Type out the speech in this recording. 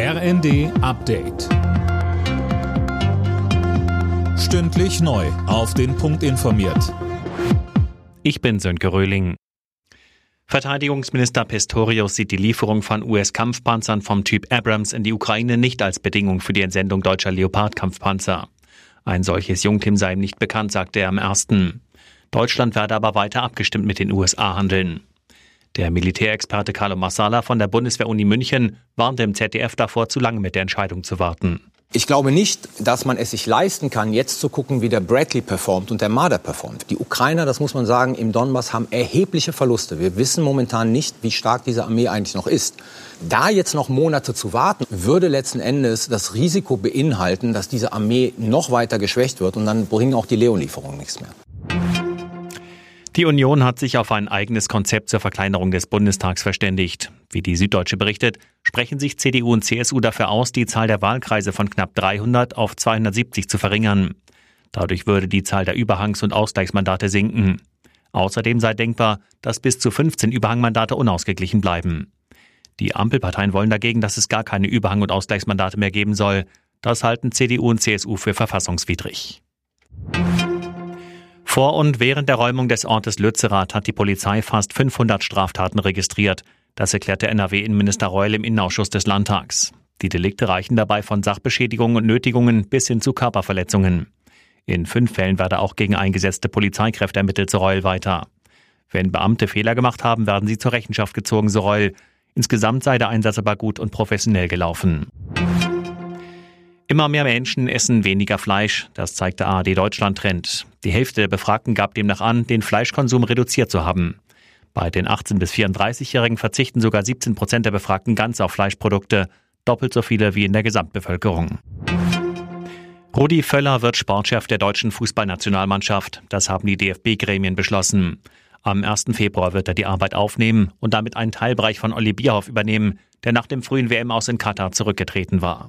RND Update. Stündlich neu. Auf den Punkt informiert. Ich bin Sönke Röhling. Verteidigungsminister Pistorius sieht die Lieferung von US-Kampfpanzern vom Typ Abrams in die Ukraine nicht als Bedingung für die Entsendung deutscher Leopard-Kampfpanzer. Ein solches Jungtim sei ihm nicht bekannt, sagte er am ersten. Deutschland werde aber weiter abgestimmt mit den USA handeln. Der Militärexperte Carlo Massala von der Bundeswehr-Uni München warnte im ZDF davor, zu lange mit der Entscheidung zu warten. Ich glaube nicht, dass man es sich leisten kann, jetzt zu gucken, wie der Bradley performt und der Marder performt. Die Ukrainer, das muss man sagen, im Donbass haben erhebliche Verluste. Wir wissen momentan nicht, wie stark diese Armee eigentlich noch ist. Da jetzt noch Monate zu warten, würde letzten Endes das Risiko beinhalten, dass diese Armee noch weiter geschwächt wird und dann bringen auch die Leon-Lieferungen nichts mehr. Die Union hat sich auf ein eigenes Konzept zur Verkleinerung des Bundestags verständigt. Wie die Süddeutsche berichtet, sprechen sich CDU und CSU dafür aus, die Zahl der Wahlkreise von knapp 300 auf 270 zu verringern. Dadurch würde die Zahl der Überhangs- und Ausgleichsmandate sinken. Außerdem sei denkbar, dass bis zu 15 Überhangmandate unausgeglichen bleiben. Die Ampelparteien wollen dagegen, dass es gar keine Überhang- und Ausgleichsmandate mehr geben soll. Das halten CDU und CSU für verfassungswidrig. Vor und während der Räumung des Ortes Lützerath hat die Polizei fast 500 Straftaten registriert. Das erklärte NRW-Innenminister Reul im Innenausschuss des Landtags. Die Delikte reichen dabei von Sachbeschädigungen und Nötigungen bis hin zu Körperverletzungen. In fünf Fällen werde auch gegen eingesetzte Polizeikräfte ermittelt, so Reul weiter. Wenn Beamte Fehler gemacht haben, werden sie zur Rechenschaft gezogen, so Reul. Insgesamt sei der Einsatz aber gut und professionell gelaufen. Immer mehr Menschen essen weniger Fleisch, das zeigt der ARD Deutschland Trend. Die Hälfte der Befragten gab demnach an, den Fleischkonsum reduziert zu haben. Bei den 18- bis 34-Jährigen verzichten sogar 17 Prozent der Befragten ganz auf Fleischprodukte, doppelt so viele wie in der Gesamtbevölkerung. Rudi Völler wird Sportchef der deutschen Fußballnationalmannschaft. Das haben die DFB-Gremien beschlossen. Am 1. Februar wird er die Arbeit aufnehmen und damit einen Teilbereich von Olli Bierhoff übernehmen, der nach dem frühen WM aus in Katar zurückgetreten war.